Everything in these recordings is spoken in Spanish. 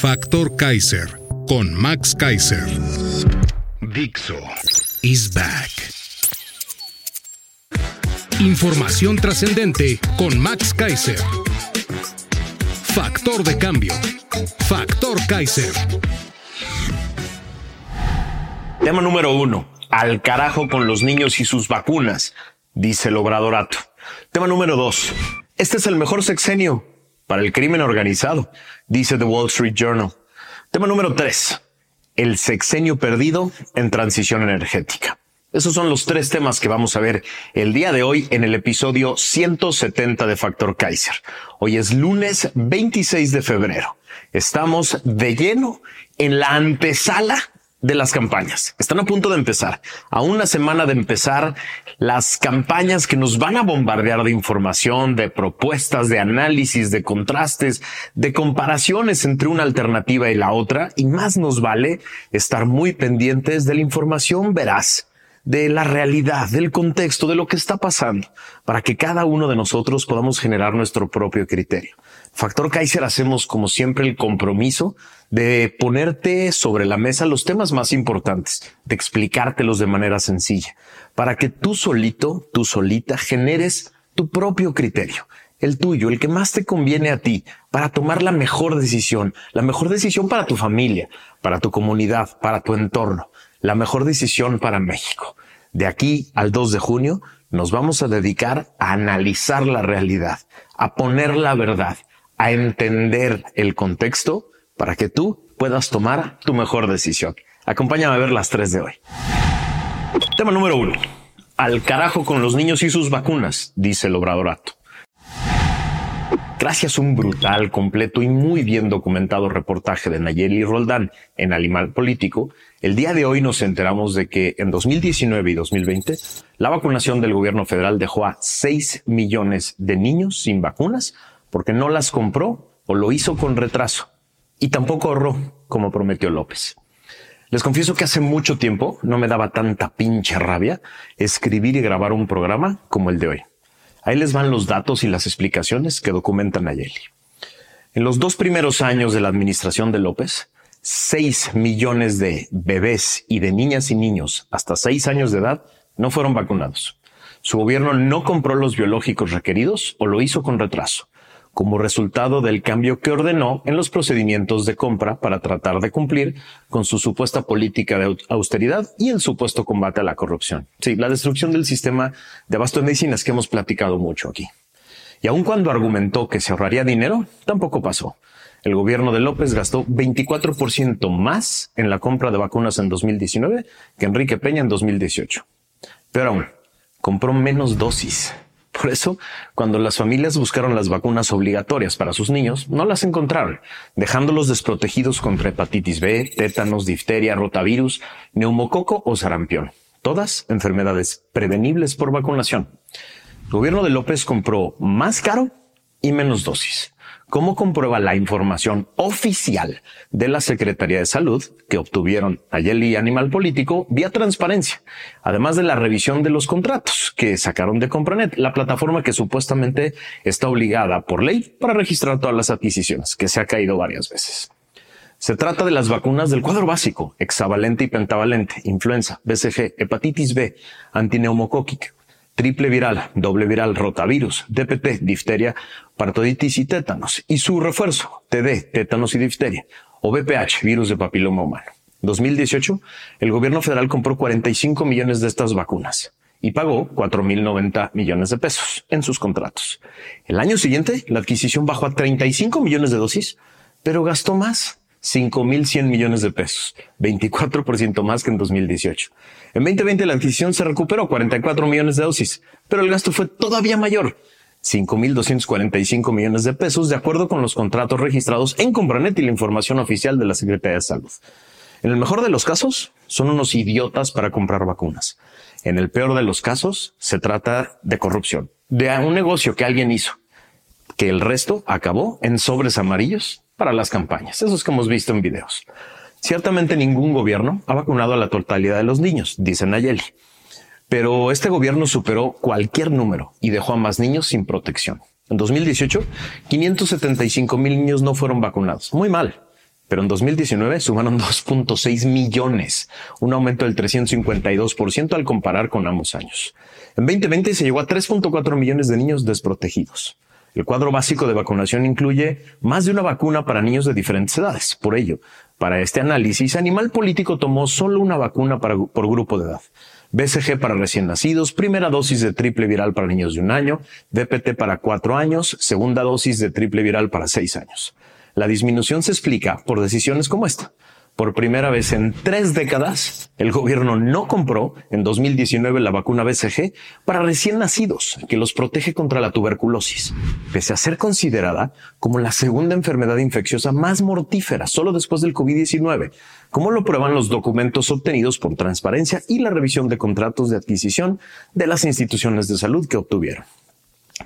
Factor Kaiser con Max Kaiser. Dixo is back. Información trascendente con Max Kaiser. Factor de cambio. Factor Kaiser. Tema número uno. Al carajo con los niños y sus vacunas, dice el obradorato. Tema número dos. Este es el mejor sexenio para el crimen organizado, dice The Wall Street Journal. Tema número tres. El sexenio perdido en transición energética. Esos son los tres temas que vamos a ver el día de hoy en el episodio 170 de Factor Kaiser. Hoy es lunes 26 de febrero. Estamos de lleno en la antesala de las campañas. Están a punto de empezar. A una semana de empezar las campañas que nos van a bombardear de información, de propuestas, de análisis, de contrastes, de comparaciones entre una alternativa y la otra. Y más nos vale estar muy pendientes de la información veraz de la realidad, del contexto, de lo que está pasando, para que cada uno de nosotros podamos generar nuestro propio criterio. Factor Kaiser hacemos como siempre el compromiso de ponerte sobre la mesa los temas más importantes, de explicártelos de manera sencilla, para que tú solito, tú solita generes tu propio criterio, el tuyo, el que más te conviene a ti, para tomar la mejor decisión, la mejor decisión para tu familia, para tu comunidad, para tu entorno la mejor decisión para México. De aquí al 2 de junio nos vamos a dedicar a analizar la realidad, a poner la verdad, a entender el contexto para que tú puedas tomar tu mejor decisión. Acompáñame a ver las tres de hoy. Tema número uno. Al carajo con los niños y sus vacunas, dice el obradorato. Gracias a un brutal, completo y muy bien documentado reportaje de Nayeli Roldán en Animal Político, el día de hoy nos enteramos de que en 2019 y 2020 la vacunación del gobierno federal dejó a 6 millones de niños sin vacunas porque no las compró o lo hizo con retraso y tampoco ahorró como prometió López. Les confieso que hace mucho tiempo no me daba tanta pinche rabia escribir y grabar un programa como el de hoy. Ahí les van los datos y las explicaciones que documentan Nayeli. En los dos primeros años de la administración de López, 6 millones de bebés y de niñas y niños hasta 6 años de edad no fueron vacunados. Su gobierno no compró los biológicos requeridos o lo hizo con retraso, como resultado del cambio que ordenó en los procedimientos de compra para tratar de cumplir con su supuesta política de austeridad y el supuesto combate a la corrupción. Sí, la destrucción del sistema de abasto de medicinas que hemos platicado mucho aquí. Y aun cuando argumentó que se ahorraría dinero, tampoco pasó. El gobierno de López gastó 24% más en la compra de vacunas en 2019 que Enrique Peña en 2018. Pero aún, compró menos dosis por eso, cuando las familias buscaron las vacunas obligatorias para sus niños, no las encontraron, dejándolos desprotegidos contra hepatitis B, tétanos, difteria, rotavirus, neumococo o sarampión. Todas enfermedades prevenibles por vacunación. El gobierno de López compró más caro y menos dosis. ¿Cómo comprueba la información oficial de la Secretaría de Salud que obtuvieron ayer y Animal Político vía transparencia, además de la revisión de los contratos que sacaron de Compranet, la plataforma que supuestamente está obligada por ley para registrar todas las adquisiciones, que se ha caído varias veces? Se trata de las vacunas del cuadro básico, hexavalente y pentavalente, influenza, BCG, hepatitis B, antineumocóquica, triple viral, doble viral, rotavirus, DPT, difteria, partoditis y tétanos, y su refuerzo, TD, tétanos y difteria, o VPH, virus de papiloma humano. 2018, el gobierno federal compró 45 millones de estas vacunas y pagó 4.090 millones de pesos en sus contratos. El año siguiente, la adquisición bajó a 35 millones de dosis, pero gastó más, 5.100 millones de pesos, 24% más que en 2018. En 2020 la adquisición se recuperó 44 millones de dosis, pero el gasto fue todavía mayor, 5.245 millones de pesos, de acuerdo con los contratos registrados en Compranet y la información oficial de la Secretaría de Salud. En el mejor de los casos, son unos idiotas para comprar vacunas. En el peor de los casos, se trata de corrupción, de un negocio que alguien hizo, que el resto acabó en sobres amarillos para las campañas, esos que hemos visto en videos. Ciertamente ningún gobierno ha vacunado a la totalidad de los niños, dice Nayeli. Pero este gobierno superó cualquier número y dejó a más niños sin protección. En 2018, 575 mil niños no fueron vacunados. Muy mal. Pero en 2019 sumaron 2.6 millones, un aumento del 352% al comparar con ambos años. En 2020 se llegó a 3.4 millones de niños desprotegidos. El cuadro básico de vacunación incluye más de una vacuna para niños de diferentes edades. Por ello, para este análisis, Animal Político tomó solo una vacuna por grupo de edad. BCG para recién nacidos, primera dosis de triple viral para niños de un año, DPT para cuatro años, segunda dosis de triple viral para seis años. La disminución se explica por decisiones como esta. Por primera vez en tres décadas, el gobierno no compró en 2019 la vacuna BCG para recién nacidos, que los protege contra la tuberculosis, pese a ser considerada como la segunda enfermedad infecciosa más mortífera, solo después del COVID-19, como lo prueban los documentos obtenidos por transparencia y la revisión de contratos de adquisición de las instituciones de salud que obtuvieron.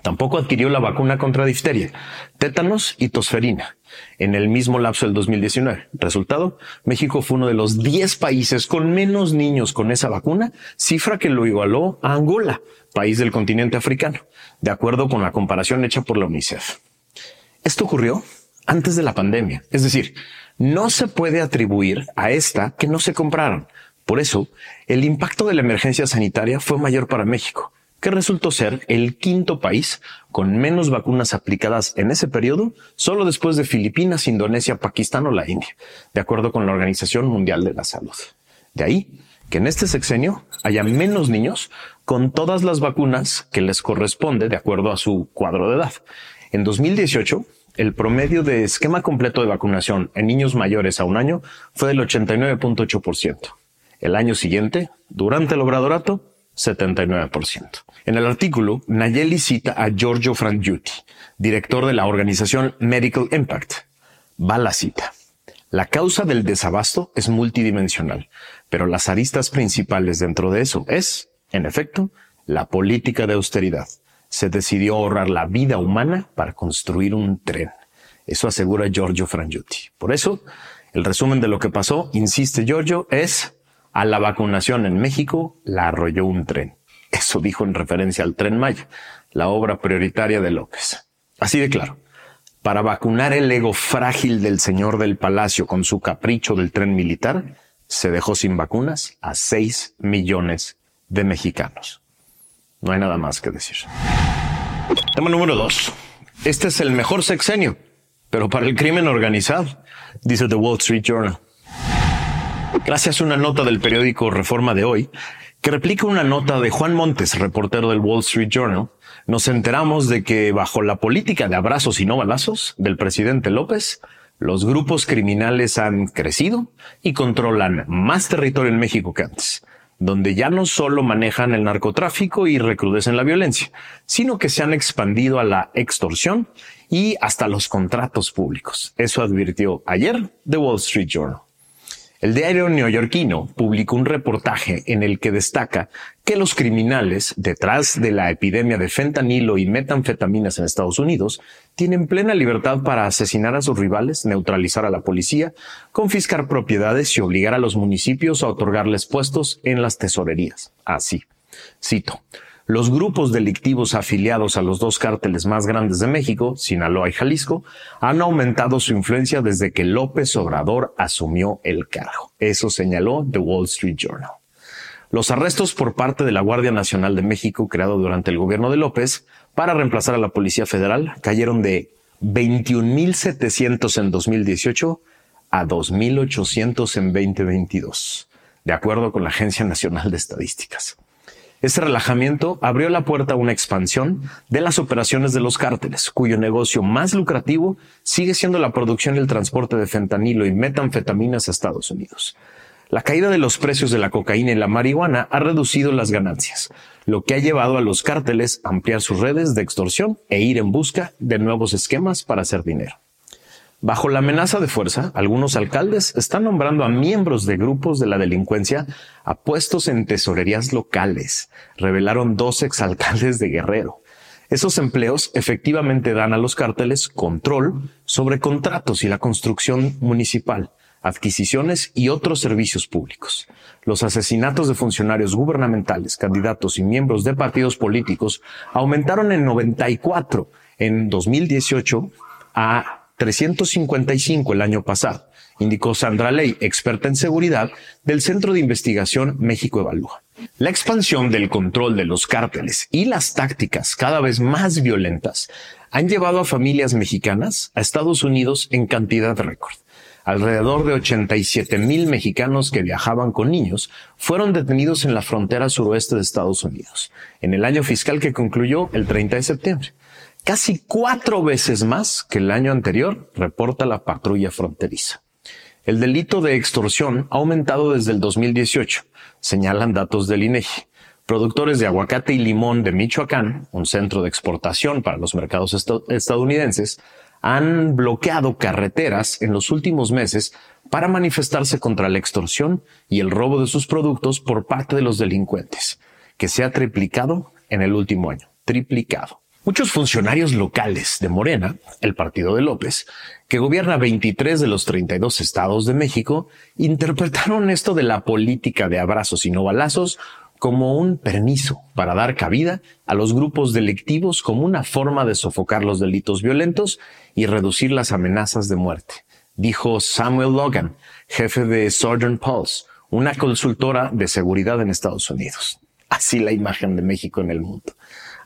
Tampoco adquirió la vacuna contra difteria, tétanos y tosferina en el mismo lapso del 2019. Resultado, México fue uno de los 10 países con menos niños con esa vacuna, cifra que lo igualó a Angola, país del continente africano, de acuerdo con la comparación hecha por la UNICEF. Esto ocurrió antes de la pandemia, es decir, no se puede atribuir a esta que no se compraron. Por eso, el impacto de la emergencia sanitaria fue mayor para México que resultó ser el quinto país con menos vacunas aplicadas en ese periodo, solo después de Filipinas, Indonesia, Pakistán o la India, de acuerdo con la Organización Mundial de la Salud. De ahí que en este sexenio haya menos niños con todas las vacunas que les corresponde de acuerdo a su cuadro de edad. En 2018, el promedio de esquema completo de vacunación en niños mayores a un año fue del 89.8%. El año siguiente, durante el obradorato, 79%. En el artículo, Nayeli cita a Giorgio Frangiuti, director de la organización Medical Impact. Va la cita. La causa del desabasto es multidimensional, pero las aristas principales dentro de eso es, en efecto, la política de austeridad. Se decidió ahorrar la vida humana para construir un tren. Eso asegura Giorgio Frangiuti. Por eso, el resumen de lo que pasó, insiste Giorgio, es a la vacunación en México la arrolló un tren. Eso dijo en referencia al tren Maya, la obra prioritaria de López. Así de claro. Para vacunar el ego frágil del señor del palacio con su capricho del tren militar, se dejó sin vacunas a 6 millones de mexicanos. No hay nada más que decir. Tema número dos. Este es el mejor sexenio, pero para el crimen organizado, dice The Wall Street Journal gracias a una nota del periódico Reforma de hoy, que replica una nota de Juan Montes, reportero del Wall Street Journal, nos enteramos de que bajo la política de abrazos y no balazos del presidente López, los grupos criminales han crecido y controlan más territorio en México que antes, donde ya no solo manejan el narcotráfico y recrudecen la violencia, sino que se han expandido a la extorsión y hasta los contratos públicos. Eso advirtió ayer The Wall Street Journal. El diario neoyorquino publicó un reportaje en el que destaca que los criminales, detrás de la epidemia de fentanilo y metanfetaminas en Estados Unidos, tienen plena libertad para asesinar a sus rivales, neutralizar a la policía, confiscar propiedades y obligar a los municipios a otorgarles puestos en las tesorerías. Así. Cito los grupos delictivos afiliados a los dos cárteles más grandes de México, Sinaloa y Jalisco, han aumentado su influencia desde que López Obrador asumió el cargo. Eso señaló The Wall Street Journal. Los arrestos por parte de la Guardia Nacional de México, creado durante el gobierno de López, para reemplazar a la Policía Federal, cayeron de 21.700 en 2018 a 2.800 en 2022, de acuerdo con la Agencia Nacional de Estadísticas. Este relajamiento abrió la puerta a una expansión de las operaciones de los cárteles, cuyo negocio más lucrativo sigue siendo la producción y el transporte de fentanilo y metanfetaminas a Estados Unidos. La caída de los precios de la cocaína y la marihuana ha reducido las ganancias, lo que ha llevado a los cárteles a ampliar sus redes de extorsión e ir en busca de nuevos esquemas para hacer dinero. Bajo la amenaza de fuerza, algunos alcaldes están nombrando a miembros de grupos de la delincuencia a puestos en tesorerías locales, revelaron dos exalcaldes de Guerrero. Esos empleos efectivamente dan a los cárteles control sobre contratos y la construcción municipal, adquisiciones y otros servicios públicos. Los asesinatos de funcionarios gubernamentales, candidatos y miembros de partidos políticos aumentaron en 94 en 2018 a 355 el año pasado, indicó Sandra Ley, experta en seguridad del Centro de Investigación México Evalúa. La expansión del control de los cárteles y las tácticas cada vez más violentas han llevado a familias mexicanas a Estados Unidos en cantidad récord. Alrededor de 87 mil mexicanos que viajaban con niños fueron detenidos en la frontera suroeste de Estados Unidos en el año fiscal que concluyó el 30 de septiembre casi cuatro veces más que el año anterior, reporta la patrulla fronteriza. El delito de extorsión ha aumentado desde el 2018, señalan datos del INEGI. Productores de aguacate y limón de Michoacán, un centro de exportación para los mercados estadounidenses, han bloqueado carreteras en los últimos meses para manifestarse contra la extorsión y el robo de sus productos por parte de los delincuentes, que se ha triplicado en el último año. Triplicado. Muchos funcionarios locales de Morena, el partido de López, que gobierna 23 de los 32 estados de México, interpretaron esto de la política de abrazos y no balazos como un permiso para dar cabida a los grupos delictivos como una forma de sofocar los delitos violentos y reducir las amenazas de muerte, dijo Samuel Logan, jefe de Southern Pulse, una consultora de seguridad en Estados Unidos. Así la imagen de México en el mundo.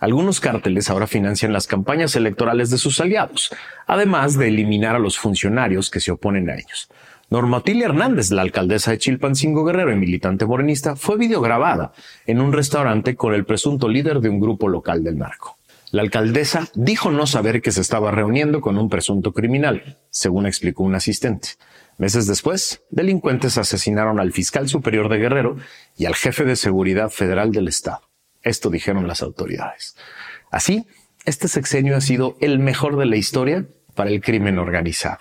Algunos cárteles ahora financian las campañas electorales de sus aliados, además de eliminar a los funcionarios que se oponen a ellos. Normatilia Hernández, la alcaldesa de Chilpancingo Guerrero y militante morenista, fue videograbada en un restaurante con el presunto líder de un grupo local del narco. La alcaldesa dijo no saber que se estaba reuniendo con un presunto criminal, según explicó un asistente. Meses después, delincuentes asesinaron al fiscal superior de Guerrero y al jefe de seguridad federal del estado. Esto dijeron las autoridades. Así, este sexenio ha sido el mejor de la historia para el crimen organizado.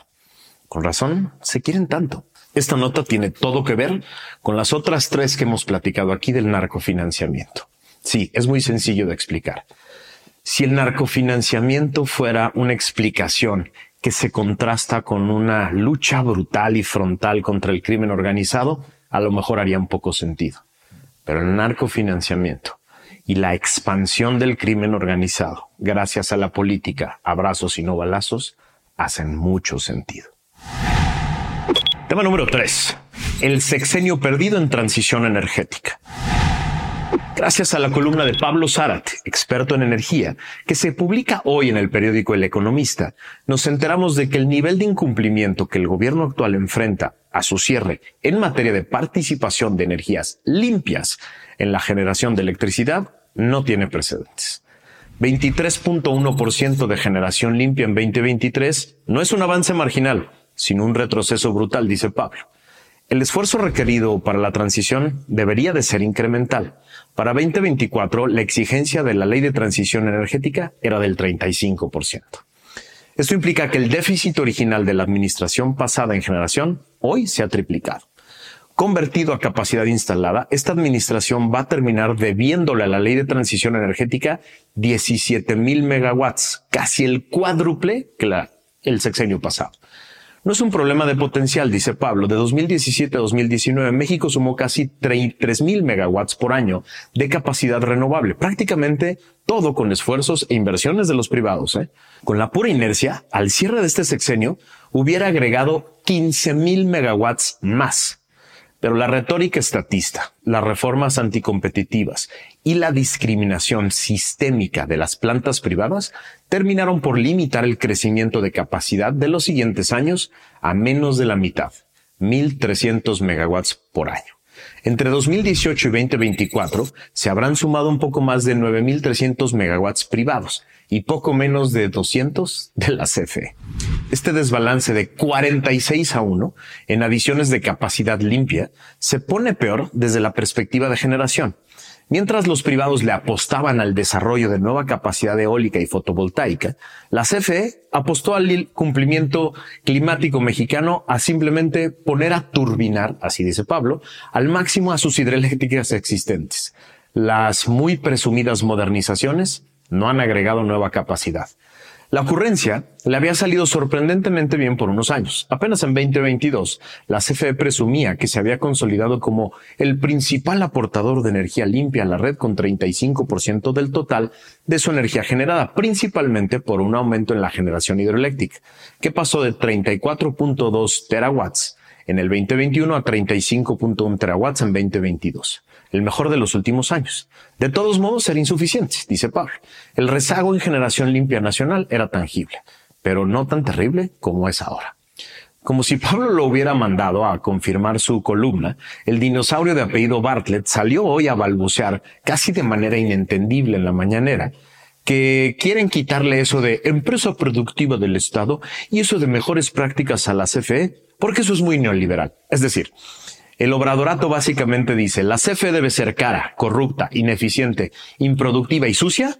Con razón, se quieren tanto. Esta nota tiene todo que ver con las otras tres que hemos platicado aquí del narcofinanciamiento. Sí, es muy sencillo de explicar. Si el narcofinanciamiento fuera una explicación que se contrasta con una lucha brutal y frontal contra el crimen organizado, a lo mejor haría un poco sentido. Pero el narcofinanciamiento y la expansión del crimen organizado, gracias a la política, abrazos y no balazos, hacen mucho sentido. Tema número 3. El sexenio perdido en transición energética. Gracias a la columna de Pablo Zarat, experto en energía, que se publica hoy en el periódico El Economista, nos enteramos de que el nivel de incumplimiento que el gobierno actual enfrenta a su cierre en materia de participación de energías limpias en la generación de electricidad no tiene precedentes. 23.1% de generación limpia en 2023 no es un avance marginal, sino un retroceso brutal, dice Pablo. El esfuerzo requerido para la transición debería de ser incremental. Para 2024, la exigencia de la ley de transición energética era del 35%. Esto implica que el déficit original de la administración pasada en generación hoy se ha triplicado. Convertido a capacidad instalada, esta administración va a terminar debiéndole a la ley de transición energética 17 mil megawatts, casi el cuádruple que la, el sexenio pasado. No es un problema de potencial, dice Pablo. De 2017 a 2019, México sumó casi 33 mil megawatts por año de capacidad renovable, prácticamente todo con esfuerzos e inversiones de los privados. ¿eh? Con la pura inercia, al cierre de este sexenio, hubiera agregado 15 mil megawatts más pero la retórica estatista, las reformas anticompetitivas y la discriminación sistémica de las plantas privadas terminaron por limitar el crecimiento de capacidad de los siguientes años a menos de la mitad, 1.300 megawatts por año. Entre 2018 y 2024 se habrán sumado un poco más de 9.300 megawatts privados y poco menos de 200 de la CFE. Este desbalance de 46 a 1 en adiciones de capacidad limpia se pone peor desde la perspectiva de generación. Mientras los privados le apostaban al desarrollo de nueva capacidad eólica y fotovoltaica, la CFE apostó al cumplimiento climático mexicano a simplemente poner a turbinar, así dice Pablo, al máximo a sus hidroeléctricas existentes. Las muy presumidas modernizaciones no han agregado nueva capacidad. La ocurrencia le había salido sorprendentemente bien por unos años. Apenas en 2022, la CFE presumía que se había consolidado como el principal aportador de energía limpia a la red con 35% del total de su energía generada, principalmente por un aumento en la generación hidroeléctrica, que pasó de 34.2 terawatts en el 2021 a 35.1 terawatts en 2022 el mejor de los últimos años. De todos modos, era insuficiente, dice Pablo. El rezago en generación limpia nacional era tangible, pero no tan terrible como es ahora. Como si Pablo lo hubiera mandado a confirmar su columna, el dinosaurio de apellido Bartlett salió hoy a balbucear casi de manera inentendible en la mañanera que quieren quitarle eso de empresa productiva del Estado y eso de mejores prácticas a la CFE, porque eso es muy neoliberal. Es decir, el obradorato básicamente dice, la CFE debe ser cara, corrupta, ineficiente, improductiva y sucia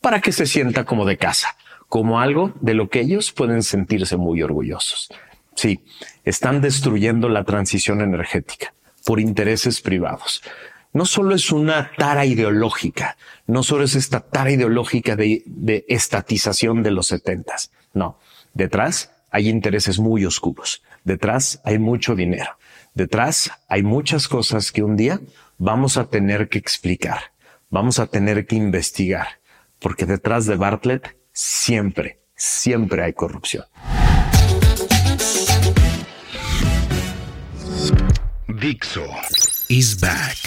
para que se sienta como de casa, como algo de lo que ellos pueden sentirse muy orgullosos. Sí, están destruyendo la transición energética por intereses privados. No solo es una tara ideológica, no solo es esta tara ideológica de, de estatización de los setentas. No, detrás hay intereses muy oscuros. Detrás hay mucho dinero. Detrás hay muchas cosas que un día vamos a tener que explicar, vamos a tener que investigar, porque detrás de Bartlett siempre, siempre hay corrupción. Dixo is back.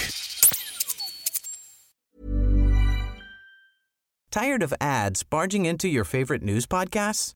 Tired of ads barging into your favorite news podcasts?